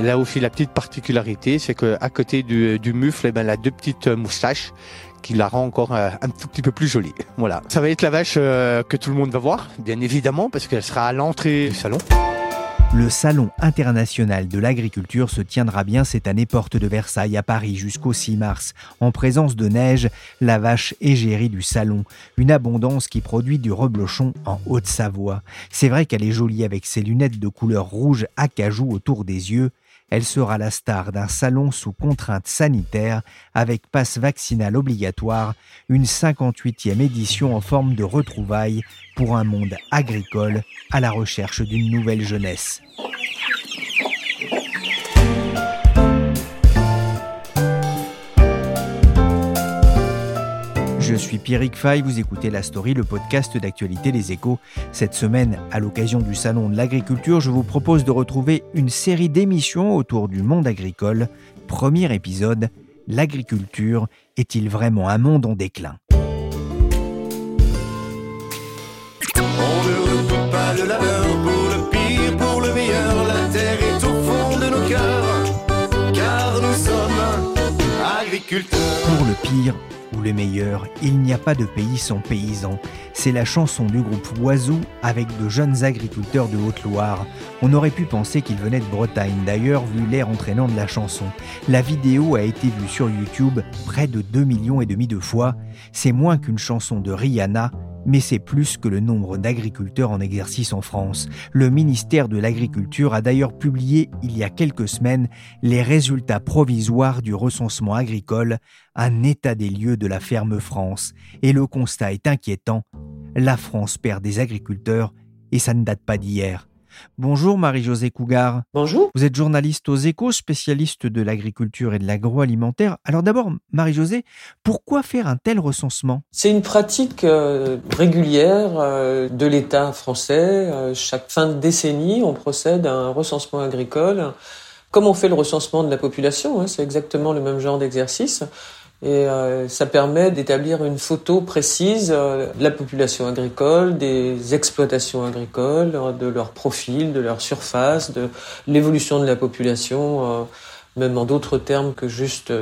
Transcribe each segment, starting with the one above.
Là aussi, la petite particularité, c'est qu'à côté du, mufle, eh ben, elle a deux petites moustaches qui la rend encore un, tout petit peu plus jolie. Voilà. Ça va être la vache que tout le monde va voir, bien évidemment, parce qu'elle sera à l'entrée du salon. Le Salon international de l'agriculture se tiendra bien cette année porte de Versailles à Paris jusqu'au 6 mars, en présence de neige, la vache égérie du salon, une abondance qui produit du reblochon en Haute-Savoie. C'est vrai qu'elle est jolie avec ses lunettes de couleur rouge à cajou autour des yeux, elle sera la star d'un salon sous contrainte sanitaire avec passe vaccinal obligatoire, une 58e édition en forme de retrouvailles pour un monde agricole à la recherche d'une nouvelle jeunesse. Suis Pierrick Fay, vous écoutez La Story, le podcast d'actualité des échos. Cette semaine, à l'occasion du Salon de l'agriculture, je vous propose de retrouver une série d'émissions autour du monde agricole. Premier épisode, l'agriculture est-il vraiment un monde en déclin? Pour le pire ou le meilleur, il n'y a pas de pays sans paysans. C'est la chanson du groupe Oiseau avec de jeunes agriculteurs de Haute-Loire. On aurait pu penser qu'ils venaient de Bretagne, d'ailleurs, vu l'air entraînant de la chanson. La vidéo a été vue sur YouTube près de 2 millions et demi de fois. C'est moins qu'une chanson de Rihanna, mais c'est plus que le nombre d'agriculteurs en exercice en France. Le ministère de l'Agriculture a d'ailleurs publié il y a quelques semaines les résultats provisoires du recensement agricole, un état des lieux de la ferme France. Et le constat est inquiétant, la France perd des agriculteurs et ça ne date pas d'hier. Bonjour Marie-Josée Cougar. Bonjour. Vous êtes journaliste aux échos, spécialiste de l'agriculture et de l'agroalimentaire. Alors d'abord, Marie-Josée, pourquoi faire un tel recensement? C'est une pratique euh, régulière euh, de l'État français. Euh, chaque fin de décennie, on procède à un recensement agricole. Comme on fait le recensement de la population, hein, c'est exactement le même genre d'exercice. Et euh, ça permet d'établir une photo précise euh, de la population agricole, des exploitations agricoles, de leur profil, de leur surface, de l'évolution de la population, euh, même en d'autres termes que juste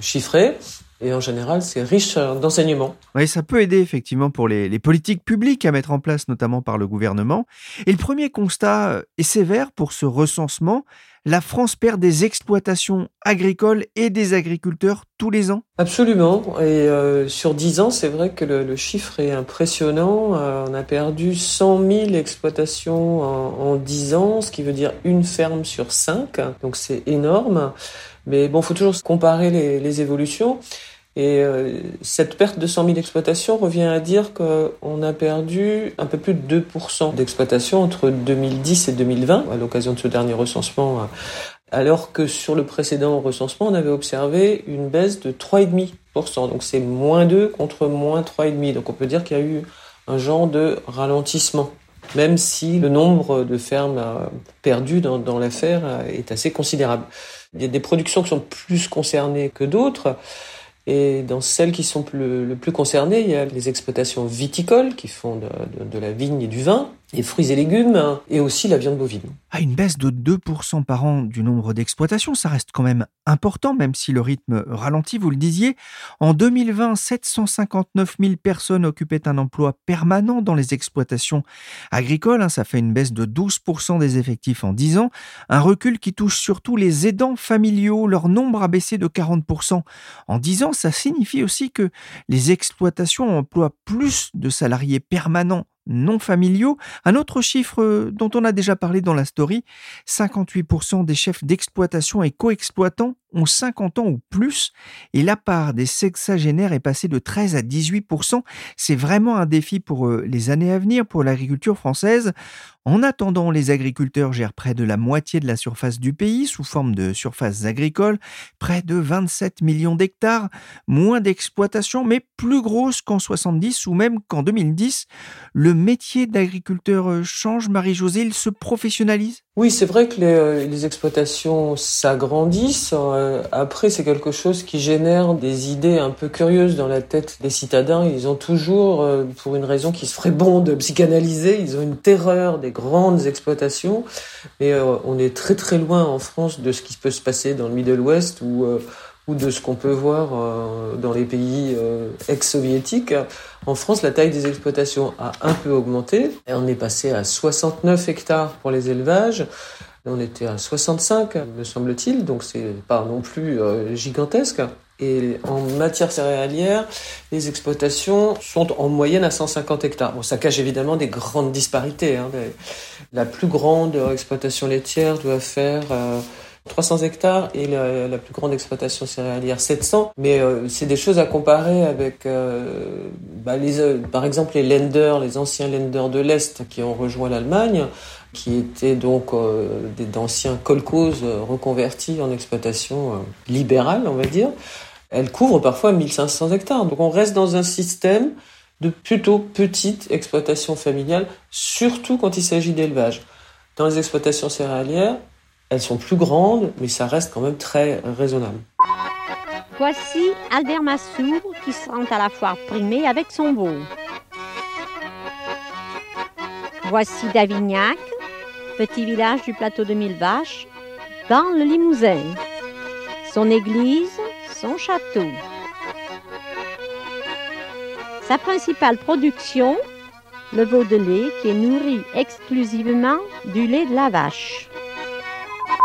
chiffrés. Et en général, c'est riche d'enseignements. Oui, ça peut aider effectivement pour les, les, politiques publiques à mettre en place, notamment par le gouvernement. Et le premier constat est sévère pour ce recensement la France perd des exploitations agricoles et des agriculteurs tous les ans Absolument. Et euh, sur 10 ans, c'est vrai que le, chiffre est impressionnant. Euh, on a perdu 100 000 exploitations en, en 10 ans, ce qui veut dire une ferme sur 5. Donc c'est énorme. Mais bon, faut toujours comparer les, les évolutions. Et euh, cette perte de 100 000 exploitations revient à dire qu'on a perdu un peu plus de 2% d'exploitation entre 2010 et 2020, à l'occasion de ce dernier recensement, alors que sur le précédent recensement, on avait observé une baisse de 3,5%. Donc c'est moins 2 contre moins 3,5%. Donc on peut dire qu'il y a eu un genre de ralentissement même si le nombre de fermes euh, perdues dans, dans l'affaire est assez considérable. Il y a des productions qui sont plus concernées que d'autres. Et dans celles qui sont le plus concernées, il y a les exploitations viticoles qui font de, la vigne et du vin, les fruits et légumes et aussi la viande bovine. Ah, une baisse de 2% par an du nombre d'exploitations, ça reste quand même important, même si le rythme ralentit, vous le disiez. En 2020, 759 000 personnes occupaient un emploi permanent dans les exploitations agricoles. Hein, ça fait une baisse de 12% des effectifs en 10 ans. Un recul qui touche surtout les aidants familiaux. Leur nombre a baissé de 40% en 10 ans. Ça signifie aussi que les exploitations emploient plus de salariés permanents non familiaux. Un autre chiffre euh, dont on a déjà parlé dans la story, 58% des chefs d'exploitation et co-exploitants ont 50 ans ou plus et la part des sexagénaires est passée de 13 à 18% C'est vraiment un défi pour euh, les années à venir pour l'agriculture française. En attendant, les agriculteurs gèrent près de la moitié de la surface du pays sous forme de surfaces agricoles, près de 27 millions d'hectares, moins d'exploitation mais plus grosse qu'en 70 ou même qu'en 2010. Le métier d'agriculteur euh, change, Marie-Josée, il se professionnalise? Oui, c'est vrai que les, euh, exploitations s'agrandissent euh, après, c'est quelque chose qui génère des idées un peu curieuses dans la tête des citadins. Ils ont toujours, euh, pour une raison qui se ferait bon de psychanalyser, ils ont une terreur des grandes exploitations. Mais euh, on est très très loin en France de ce qui peut se passer dans le Middle West ou ou de ce qu'on peut voir dans les pays ex-soviétiques. En France, la taille des exploitations a un peu augmenté. On est passé à 69 hectares pour les élevages. On était à 65, me semble-t-il, donc c'est pas non plus euh, gigantesque. Et en matière céréalière, les exploitations sont en moyenne à 150 hectares. Bon, ça cache évidemment des grandes disparités. Hein. La plus grande exploitation laitière doit faire 300 euh, hectares et la, plus grande exploitation céréalière 700. Mais euh, c'est des choses à comparer avec, bah, les, par exemple, les lenders, les anciens lenders de l'Est qui ont rejoint l'Allemagne qui étaient donc euh, d'anciens colcos euh, reconvertis en exploitation euh, libérale, on va dire. Elle couvre parfois 1500 hectares. Donc on reste dans un système de plutôt petite exploitation familiale, surtout quand il s'agit d'élevage. Dans les exploitations céréalières, elles sont plus grandes, mais ça reste quand même très raisonnable. Voici Albert Massour qui se rend à la foire primée avec son veau. Voici Davignac petit village du plateau de Mille Vaches, dans le Limousin. Son église, son château. Sa principale production, le veau de lait qui est nourri exclusivement du lait de la vache.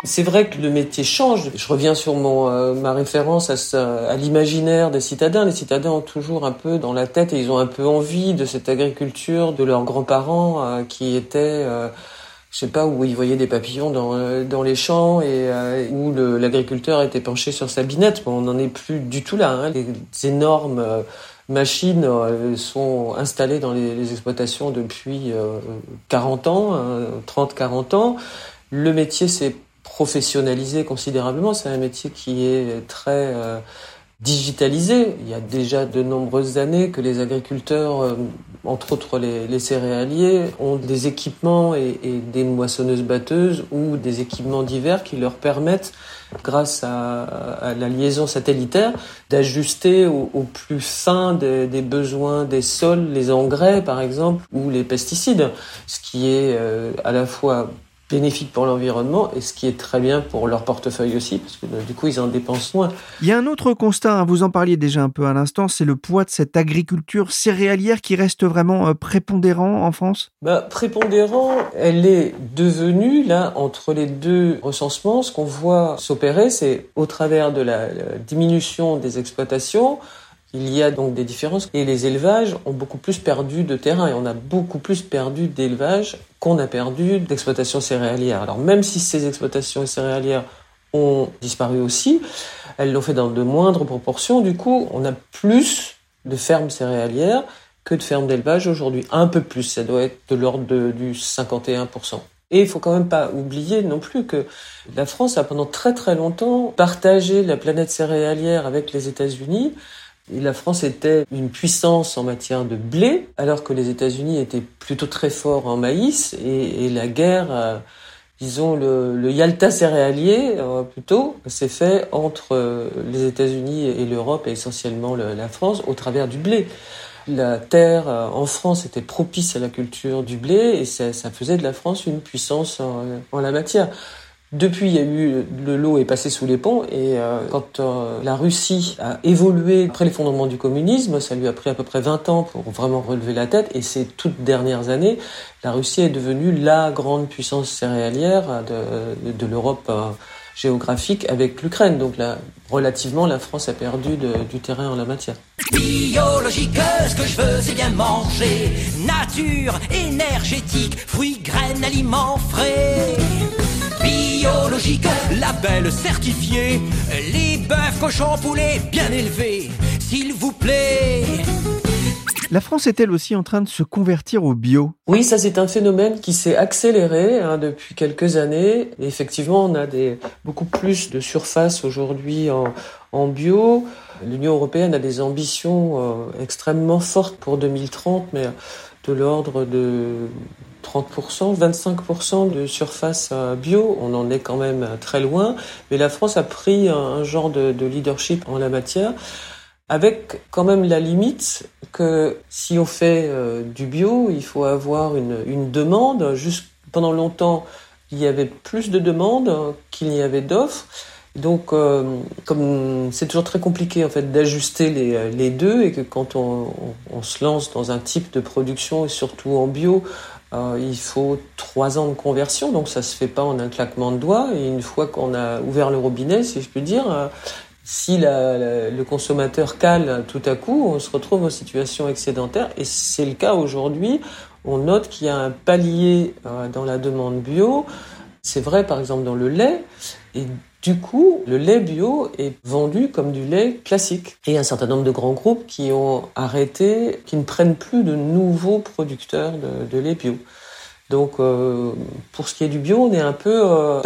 C'est vrai que le métier change. Je reviens sur euh, ma référence à, à l'imaginaire des citadins. Les citadins ont toujours un peu dans la tête et ils ont un peu envie de cette agriculture de leurs grands-parents euh, qui étaient euh, je sais pas où ils voyaient des papillons dans, euh, dans les champs et euh, où l'agriculteur était penché sur sa binette. Bon, on n'en est plus du tout là. Hein. Les énormes euh, machines sont installées dans les, exploitations depuis 40 ans, 30-40 ans. Le métier s'est professionnalisé considérablement. C'est un métier qui est très digitalisé. Il y a déjà de nombreuses années que les agriculteurs, euh, entre autres les, céréaliers, ont des équipements et, des moissonneuses batteuses ou des équipements divers qui leur permettent, grâce à, la liaison satellitaire, d'ajuster au, plus fin des, besoins des sols, les engrais par exemple, ou les pesticides, ce qui est euh, à la fois bénéfique pour l'environnement et ce qui est très bien pour leur portefeuille aussi, parce que du coup, ils en dépensent moins. Il y a un autre constat, hein, vous en parliez déjà un peu à l'instant, c'est le poids de cette agriculture céréalière qui reste vraiment euh, prépondérant en France? Bah, Prépondérant, elle est devenue, là, entre les deux recensements, ce qu'on voit s'opérer, c'est au travers de la diminution des exploitations, il y a donc des différences et les élevages ont beaucoup plus perdu de terrain et on a beaucoup plus perdu d'élevage qu'on a perdu d'exploitation céréalière. Alors même si ces exploitations céréalières ont disparu aussi, elles l'ont fait dans de moindres proportions. Du coup, on a plus de fermes céréalières que de fermes d'élevage aujourd'hui. Un peu plus, ça doit être de l'ordre du 51%. Et il faut quand même pas oublier non plus que la France a pendant très très longtemps partagé la planète céréalière avec les États-Unis la France était une puissance en matière de blé, alors que les États-Unis étaient plutôt très forts en maïs, et, la guerre, euh, disons le, Yalta céréalier euh, plutôt, s'est fait entre euh, les États-Unis et l'Europe, et essentiellement la France, au travers du blé. La terre en France était propice à la culture du blé, et ça, faisait de la France une puissance en la matière. Depuis, il y a eu le lot est passé sous les ponts et euh, quand euh, la Russie a évolué après l'effondrement du communisme, ça lui a pris à peu près 20 ans pour vraiment relever la tête et ces toutes dernières années, la Russie est devenue la grande puissance céréalière de, l'Europe euh, géographique avec l'Ukraine. Donc là, relativement, la France a perdu du terrain en la matière. Biologique, ce que je veux, c'est bien manger. Nature, énergétique, fruits, graines, aliments frais biologique, label certifié, les bœufs, cochons, poulets bien élevés, s'il vous plaît. La France est-elle aussi en train de se convertir au bio? Oui, ça c'est un phénomène qui s'est accéléré hein, depuis quelques années. effectivement, on a des, beaucoup plus de surface aujourd'hui en, en, bio. L'Union européenne a des ambitions euh, extrêmement fortes pour 2030, mais de l'ordre de 30%, 25% de surface bio. On en est quand même très loin. Mais la France a pris un genre de, de leadership en la matière avec quand même la limite que si on fait euh, du bio, il faut avoir une, une demande. Juste pendant longtemps, il y avait plus de demandes qu'il n'y avait d'offres. Donc, euh, comme c'est toujours très compliqué en fait d'ajuster les, les, deux et que quand on, on, se lance dans un type de production et surtout en bio, euh, il faut trois ans de conversion, donc ça se fait pas en un claquement de doigts. Et une fois qu'on a ouvert le robinet, si je puis dire, euh, si la, la, le consommateur cale tout à coup, on se retrouve en situation excédentaire. Et c'est le cas aujourd'hui. On note qu'il y a un palier euh, dans la demande bio. C'est vrai par exemple dans le lait. Et du coup, le lait bio est vendu comme du lait classique. Et un certain nombre de grands groupes qui ont arrêté, qui ne prennent plus de nouveaux producteurs de, lait bio. Donc, euh, pour ce qui est du bio, on est un peu euh.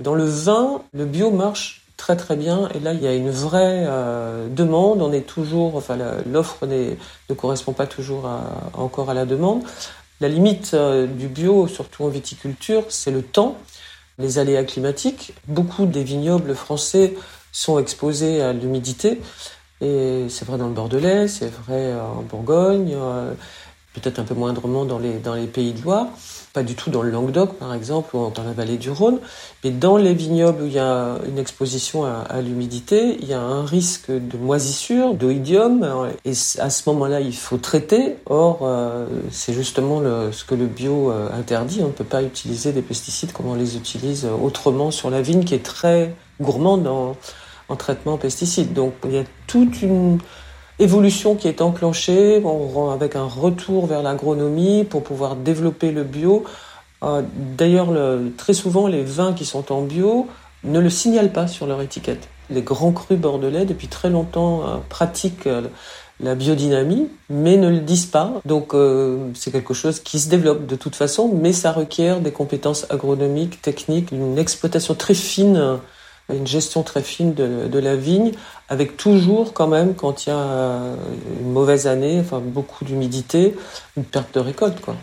Dans le vin, le bio marche très très bien. Et là, il y a une vraie euh, demande. On est toujours, enfin, l'offre ne correspond pas toujours encore à la demande. La limite euh, du bio, surtout en viticulture, c'est le temps, les aléas climatiques. Beaucoup des vignobles français sont exposés à l'humidité. Et c'est vrai dans le Bordelais, c'est vrai en Bourgogne, euh, peut-être un peu moindrement dans les, dans les pays de Loire pas du tout dans le Languedoc par exemple ou dans la vallée du Rhône, mais dans les vignobles où il y a une exposition à, l'humidité, il y a un risque de moisissure, d'oïdium, et à ce moment-là il faut traiter. Or, euh, c'est justement le, ce que le bio euh, interdit. On ne peut pas utiliser des pesticides comme on les utilise autrement sur la vigne qui est très gourmande en, en traitement pesticides. Donc il y a toute une évolution qui est enclenchée avec un retour vers l'agronomie pour pouvoir développer le bio. Euh, d'ailleurs, très souvent, les vins qui sont en bio ne le signalent pas sur leur étiquette. Les grands crus bordelais, depuis très longtemps, euh, pratiquent euh, la biodynamie, mais ne le disent pas. Donc c'est quelque chose qui se développe de toute façon, mais ça requiert des compétences agronomiques, techniques, une exploitation très fine une gestion très fine de, la vigne, avec toujours quand même, quand il y a euh, une mauvaise année, enfin beaucoup d'humidité, une perte de récolte. Quoi.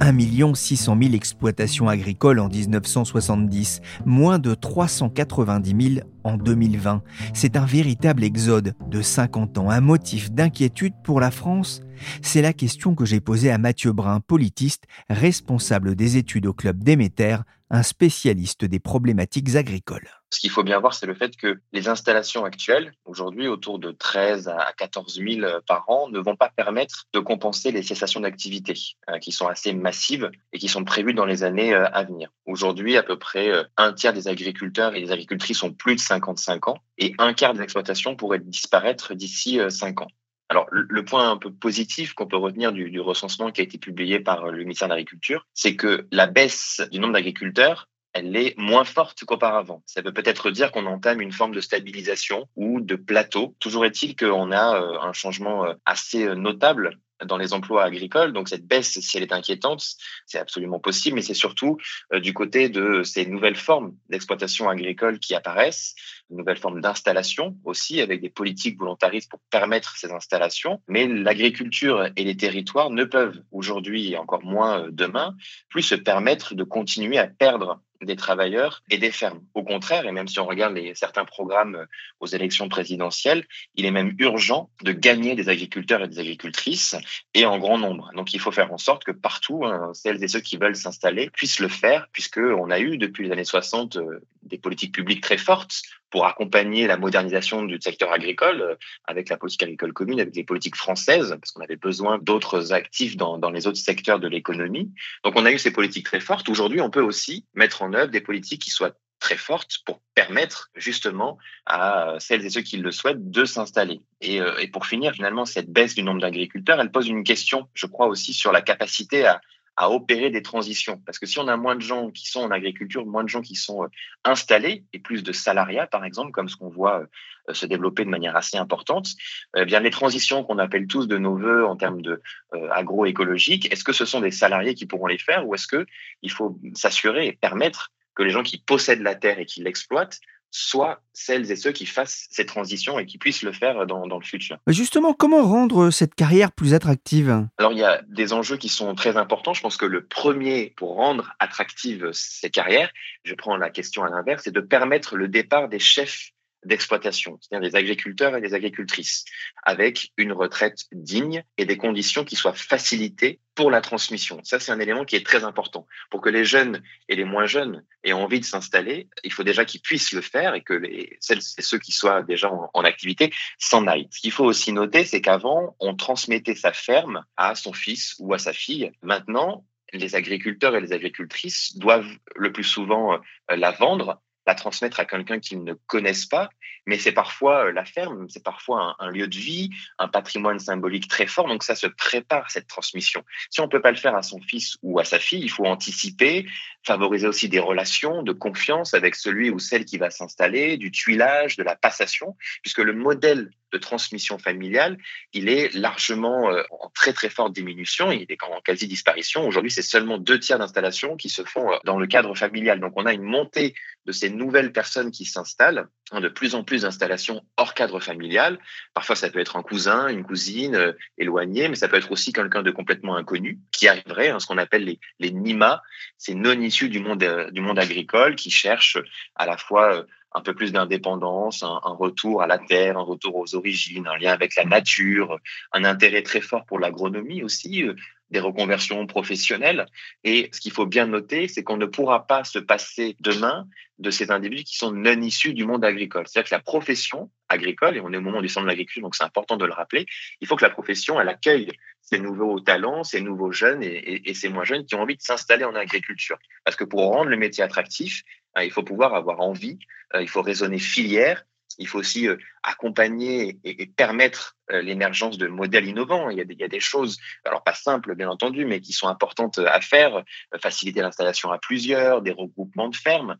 1 600 000 exploitations agricoles en 1970, moins de 390 000 en 2020. C'est un véritable exode de 50 ans, un motif d'inquiétude pour la France? C'est la question que j'ai posée à Mathieu Brun, politiste, responsable des études au club Déméter, un spécialiste des problématiques agricoles. Ce qu'il faut bien voir, c'est le fait que les installations actuelles, aujourd'hui autour de 13 à 14 000 par an, ne vont pas permettre de compenser les cessations d'activité euh, qui sont assez massives et qui sont prévues dans les années euh, à venir. Aujourd'hui, à peu près euh, un tiers des agriculteurs et des agricultrices ont plus de 55 ans et un quart des exploitations pourraient disparaître d'ici 5 ans. Alors, le point un peu positif qu'on peut retenir du, recensement qui a été publié par le ministère de l'Agriculture, c'est que la baisse du nombre d'agriculteurs, elle est moins forte qu'auparavant. Ça peut peut-être dire qu'on entame une forme de stabilisation ou de plateau. Toujours est-il qu'on a euh, un changement euh, assez euh, notable dans les emplois agricoles. Donc cette baisse, si elle est inquiétante, c'est absolument possible, mais c'est surtout euh, du côté de ces nouvelles formes d'exploitation agricole qui apparaissent, nouvelles formes d'installation aussi, avec des politiques volontaristes pour permettre ces installations. Mais l'agriculture et les territoires ne peuvent aujourd'hui, et encore moins euh, demain, plus se permettre de continuer à perdre des travailleurs et des fermes. Au contraire, et même si on regarde les, certains programmes euh, aux élections présidentielles, il est même urgent de gagner des agriculteurs et des agricultrices et en grand nombre. Donc il faut faire en sorte que partout, hein, celles et ceux qui veulent s'installer puissent le faire, puisqu'on a eu depuis les années 60 euh, des politiques publiques très fortes pour accompagner la modernisation du secteur agricole euh, avec la politique agricole commune, avec les politiques françaises, parce qu'on avait besoin d'autres actifs dans, dans les autres secteurs de l'économie. Donc on a eu ces politiques très fortes. Aujourd'hui, on peut aussi mettre en œuvre des politiques qui soient très fortes pour permettre justement à celles et ceux qui le souhaitent de s'installer. Et, euh, et pour finir, finalement, cette baisse du nombre d'agriculteurs, elle pose une question, je crois aussi, sur la capacité à, à opérer des transitions. Parce que si on a moins de gens qui sont en agriculture, moins de gens qui sont euh, installés et plus de salariats, par exemple, comme ce qu'on voit euh, se développer de manière assez importante, eh bien les transitions qu'on appelle tous de nos voeux en termes de euh, agroécologique, est-ce que ce sont des salariés qui pourront les faire ou est-ce que il faut s'assurer et permettre que les gens qui possèdent la terre et qui l'exploitent soit celles et ceux qui fassent ces transitions et qui puissent le faire dans, dans le futur. Justement, comment rendre cette carrière plus attractive? Alors il y a des enjeux qui sont très importants. Je pense que le premier pour rendre attractives ces carrières, je prends la question à l'inverse, c'est de permettre le départ des chefs d'exploitation, c'est-à-dire des agriculteurs et des agricultrices, avec une retraite digne et des conditions qui soient facilitées pour la transmission. Ça, c'est un élément qui est très important. Pour que les jeunes et les moins jeunes aient envie de s'installer, il faut déjà qu'ils puissent le faire et que les, celles et ceux qui soient déjà en, en activité s'en aillent. Ce qu'il faut aussi noter, c'est qu'avant, on transmettait sa ferme à son fils ou à sa fille. Maintenant, les agriculteurs et les agricultrices doivent le plus souvent euh, la vendre la transmettre à quelqu'un qu'ils ne connaissent pas, mais c'est parfois euh, la ferme, c'est parfois un, lieu de vie, un patrimoine symbolique très fort, donc ça se prépare cette transmission. Si on peut pas le faire à son fils ou à sa fille, il faut anticiper, favoriser aussi des relations de confiance avec celui ou celle qui va s'installer, du tuilage, de la passation, puisque le modèle de transmission familiale, il est largement euh, en très très forte diminution, il est en quasi disparition. Aujourd'hui, c'est seulement deux tiers d'installations qui se font euh, dans le cadre familial. Donc on a une montée de ces nouvelles personnes qui s'installent, hein, de plus en plus d'installations hors cadre familial. Parfois, ça peut être un cousin, une cousine euh, éloignée, mais ça peut être aussi quelqu'un de complètement inconnu qui arriverait, hein, ce qu'on appelle les, les NIMA, c'est non issus du monde, euh, du monde agricole, qui cherchent à la fois euh, un peu plus d'indépendance, un, retour à la terre, un retour aux origines, un lien avec la nature, un intérêt très fort pour l'agronomie aussi, des reconversions professionnelles. Et ce qu'il faut bien noter, c'est qu'on ne pourra pas se passer demain de ces individus qui sont non issus du monde agricole. C'est-à-dire que la profession agricole, et on est au moment du centre de l'agriculture, donc c'est important de le rappeler, il faut que la profession, elle accueille ces nouveaux talents, ces nouveaux jeunes et, ces moins jeunes qui ont envie de s'installer en agriculture. Parce que pour rendre le métier attractif, il faut pouvoir avoir envie, il faut raisonner filière, il faut aussi accompagner et, permettre l'émergence de modèles innovants. Il y, a des, choses, alors pas simples bien entendu, mais qui sont importantes à faire, faciliter l'installation à plusieurs, des regroupements de fermes.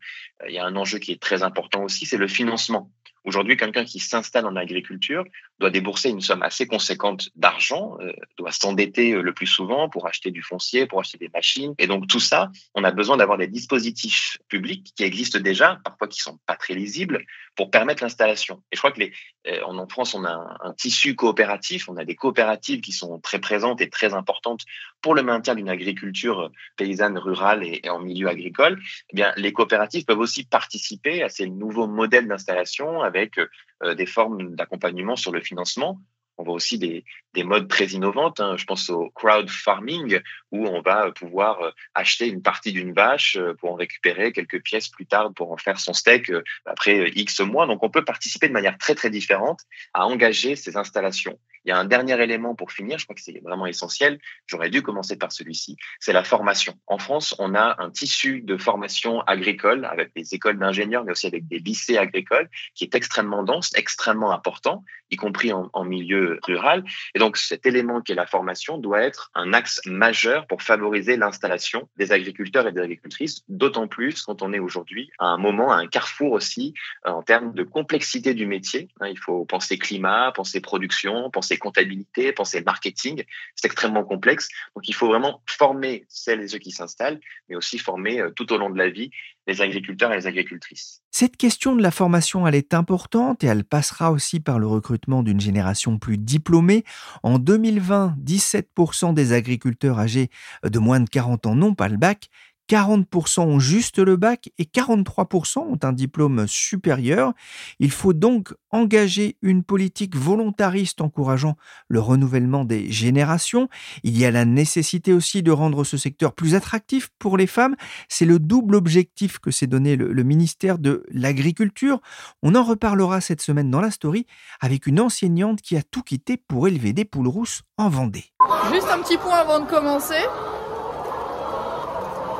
Il y a un enjeu qui est très important aussi, c'est le financement. Aujourd'hui, quelqu'un qui s'installe en agriculture doit débourser une somme assez conséquente d'argent, euh, doit s'endetter le plus souvent pour acheter du foncier, pour acheter des machines. Et donc tout ça, on a besoin d'avoir des dispositifs publics qui existent déjà, parfois qui sont pas très lisibles, pour permettre l'installation. Et je crois que euh, en France, on a un, un, tissu coopératif, on a des coopératives qui sont très présentes et très importantes pour le maintien d'une agriculture paysanne, rurale et, et en milieu agricole. Eh bien, les coopératives peuvent aussi participer à ces nouveaux modèles d'installation avec euh, des formes d'accompagnement sur le financement. On voit aussi des, des modes très innovantes. Hein. Je pense au crowd farming, où on va pouvoir acheter une partie d'une vache pour en récupérer quelques pièces plus tard pour en faire son steak après X mois. Donc, on peut participer de manière très, très différente à engager ces installations. Il y a un dernier élément pour finir, je crois que c'est vraiment essentiel. J'aurais dû commencer par celui-ci. C'est la formation. En France, on a un tissu de formation agricole avec des écoles d'ingénieurs, mais aussi avec des lycées agricoles qui est extrêmement dense, extrêmement important, y compris en, milieu rural. Et donc, cet élément qui est la formation doit être un axe majeur pour favoriser l'installation des agriculteurs et des agricultrices, d'autant plus quand on est aujourd'hui à un moment, à un carrefour aussi, en termes de complexité du métier. Il faut penser climat, penser production, penser comptabilité, penser marketing. C'est extrêmement complexe. Donc, il faut vraiment former celles et ceux qui s'installent, mais aussi former tout au long de la vie les agriculteurs et les agricultrices. Cette question de la formation, elle est importante et elle passera aussi par le recrutement d'une génération plus diplômée. En 2020, 17% des agriculteurs âgés de moins de 40 ans n'ont pas le bac. 40% ont juste le bac et 43% ont un diplôme supérieur. Il faut donc engager une politique volontariste encourageant le renouvellement des générations. Il y a la nécessité aussi de rendre ce secteur plus attractif pour les femmes. C'est le double objectif que s'est donné le, ministère de l'Agriculture. On en reparlera cette semaine dans la story avec une enseignante qui a tout quitté pour élever des poules rousses en Vendée. Juste un petit point avant de commencer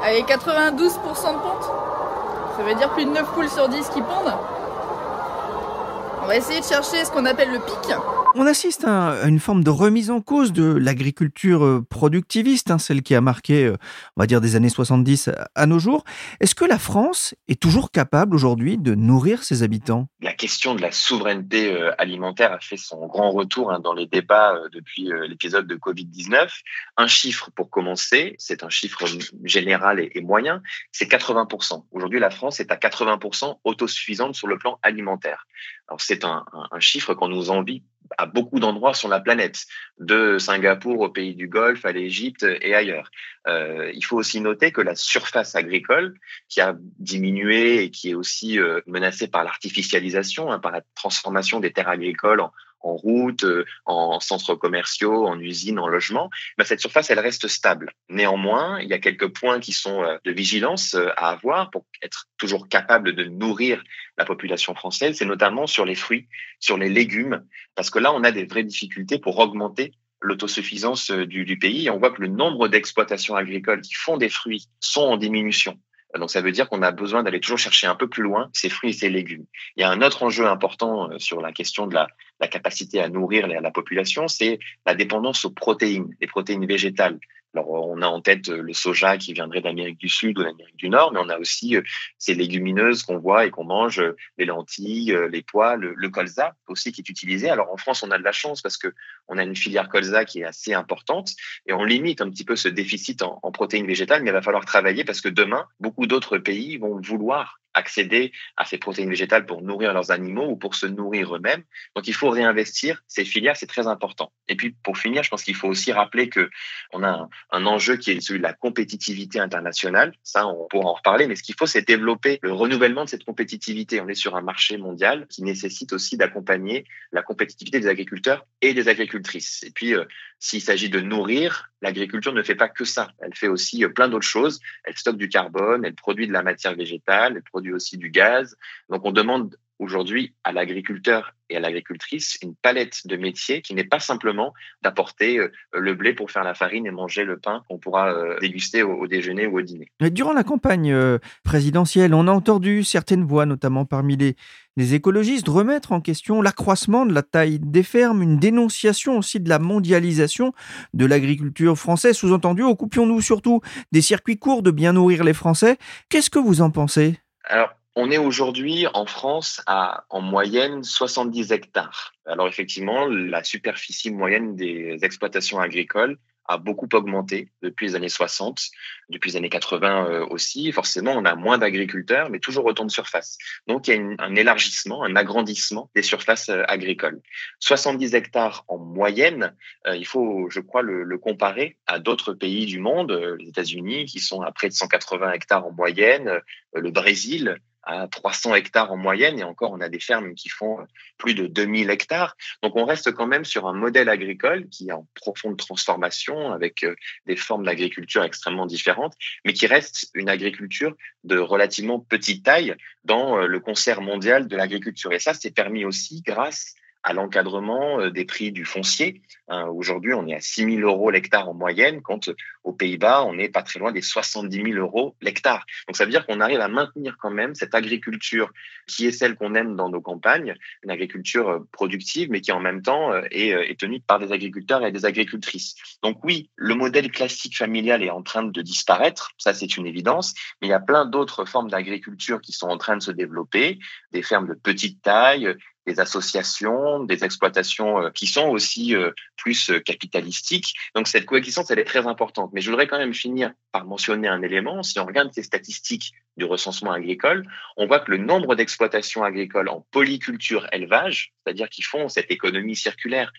avec 92% de ponte. Ça veut dire plus de 9 poules sur 10 qui pondent. On va essayer de chercher ce qu'on appelle le pic. On assiste à une forme de remise en cause de l'agriculture euh, productiviste, hein, celle qui a marqué, euh, on va dire, des années 70 à nos jours. Est-ce que la France est toujours capable aujourd'hui de nourrir ses habitants? La question de la souveraineté euh, alimentaire a fait son grand retour hein, dans les débats depuis l'épisode de Covid-19. Un chiffre pour commencer, c'est un chiffre général et, moyen, c'est 80%. Aujourd'hui, la France est à 80% autosuffisante sur le plan alimentaire. Alors c'est un, chiffre qu'on nous envie à beaucoup d'endroits sur la planète, de Singapour au pays du Golfe, à l'Égypte et ailleurs. Euh, il faut aussi noter que la surface agricole, qui a diminué et qui est aussi euh, menacée par l'artificialisation, hein, par la transformation des terres agricoles en, en route, euh, en centres commerciaux, en usines, en logements, ben cette surface, elle reste stable. Néanmoins, il y a quelques points qui sont euh, de vigilance euh, à avoir pour être toujours capable de nourrir la population française, c'est notamment sur les fruits, sur les légumes, parce que là, on a des vraies difficultés pour augmenter l'autosuffisance du pays. on voit que le nombre d'exploitations agricoles qui font des fruits sont en diminution. Donc ça veut dire qu'on a besoin d'aller toujours chercher un peu plus loin ces fruits et ces légumes. Il y a un autre enjeu important euh, sur la question de la, la capacité à nourrir la population, c'est la dépendance aux protéines, les protéines végétales. Alors, on a en tête euh, le soja qui viendrait d'Amérique du Sud ou d'Amérique du Nord, mais on a aussi euh, ces légumineuses qu'on voit et qu'on mange, euh, les lentilles, les pois, le, colza aussi qui est utilisé. Alors, en France, on a de la chance parce que on a une filière colza qui est assez importante et on limite un petit peu ce déficit en, en protéines végétales, mais il va falloir travailler parce que demain, beaucoup d'autres pays vont vouloir accéder à ces protéines végétales pour nourrir leurs animaux ou pour se nourrir eux-mêmes. Donc il faut réinvestir ces filières, c'est très important. Et puis pour finir, je pense qu'il faut aussi rappeler que on a un, enjeu qui est celui de la compétitivité internationale. Ça, on pourra en reparler, mais ce qu'il faut, c'est développer le renouvellement de cette compétitivité. On est sur un marché mondial qui nécessite aussi d'accompagner la compétitivité des agriculteurs et des agricultrices. Et puis, euh, s'il s'agit de nourrir, l'agriculture ne fait pas que ça. Elle fait aussi euh, plein d'autres choses. Elle stocke du carbone, elle produit de la matière végétale, elle produit aussi du gaz. Donc on demande aujourd'hui à l'agriculteur et à l'agricultrice une palette de métiers qui n'est pas simplement d'apporter euh, le blé pour faire la farine et manger le pain qu'on pourra euh, déguster au, déjeuner ou au dîner. Durant la campagne euh, présidentielle, on a entendu certaines voix, notamment parmi les, les écologistes, remettre en question l'accroissement de la taille des fermes, une dénonciation aussi de la mondialisation de l'agriculture française. Sous-entendu, occupions-nous surtout des circuits courts de bien nourrir les Français. Qu'est-ce que vous en pensez? Alors, on est aujourd'hui en France à en moyenne 70 hectares. Alors effectivement, la superficie moyenne des exploitations agricoles a beaucoup augmenté depuis les années 60, depuis les années 80 euh, aussi. Forcément, on a moins d'agriculteurs, mais toujours autant de surface. Donc, il y a un élargissement, un agrandissement des surfaces euh, agricoles. 70 hectares en moyenne, euh, il faut, je crois, le, le comparer à d'autres pays du monde, les États-Unis, qui sont à près de 180 hectares en moyenne, le Brésil, à 300 hectares en moyenne, et encore, on a des fermes qui font plus de 2000 hectares. Donc, on reste quand même sur un modèle agricole qui est en profonde transformation, avec euh, des formes d'agriculture extrêmement différentes, mais qui reste une agriculture de relativement petite taille dans euh, le concert mondial de l'agriculture. Et ça, c'est permis aussi grâce à l'encadrement euh, des prix du foncier. Hein, aujourd'hui, on est à 6 000 euros l'hectare en moyenne, quand aux Pays-Bas, on n'est pas très loin des 70 000 euros l'hectare. Donc ça veut dire qu'on arrive à maintenir quand même cette agriculture qui est celle qu'on aime dans nos campagnes, une agriculture euh, productive, mais qui en même temps euh, est, est tenue par des agriculteurs et des agricultrices. Donc oui, le modèle classique familial est en train de disparaître, ça c'est une évidence, mais il y a plein d'autres formes d'agriculture qui sont en train de se développer, des fermes de petite taille, des associations, des exploitations euh, qui sont aussi euh, plus euh, capitalistiques. Donc cette coexistence, elle est très importante. Mais je voudrais quand même finir par mentionner un élément. Si on regarde ces statistiques du recensement agricole, on voit que le nombre d'exploitations agricoles en polyculture élevage, c'est-à-dire qui font cette économie circulaire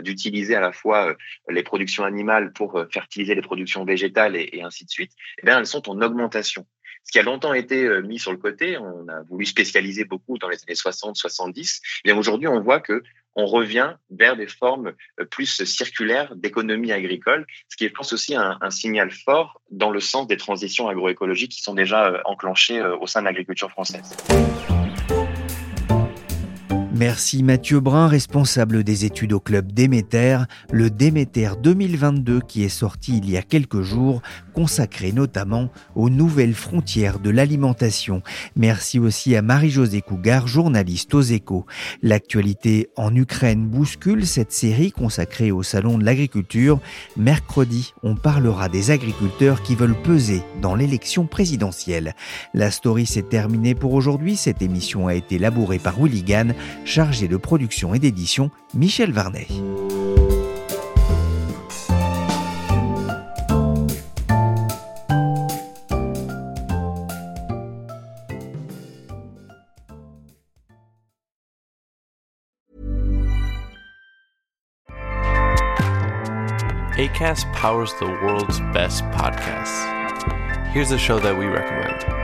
d'utiliser à la fois les productions animales pour fertiliser les productions végétales et, ainsi de suite, eh bien, elles sont en augmentation ce qui a longtemps été euh, mis sur le côté, on a voulu spécialiser beaucoup dans les années 60, 70. Et aujourd'hui, on voit que on revient vers des formes euh, plus circulaires d'économie agricole, ce qui est, je pense, aussi un, signal fort dans le sens des transitions agroécologiques qui sont déjà euh, enclenchées au sein de l'agriculture française. Merci Mathieu Brun, responsable des études au club Déméter, le Déméter 2022 qui est sorti il y a quelques jours consacrée notamment aux nouvelles frontières de l'alimentation. Merci aussi à Marie-Josée Cougar, journaliste aux échos. L'actualité en Ukraine bouscule cette série consacrée au Salon de l'agriculture. Mercredi, on parlera des agriculteurs qui veulent peser dans l'élection présidentielle. La story s'est terminée pour aujourd'hui. Cette émission a été labourée par Willy Gann, chargé de production et d'édition Michel Varnet. ACAST powers the world's best podcasts. Here's a show that we recommend.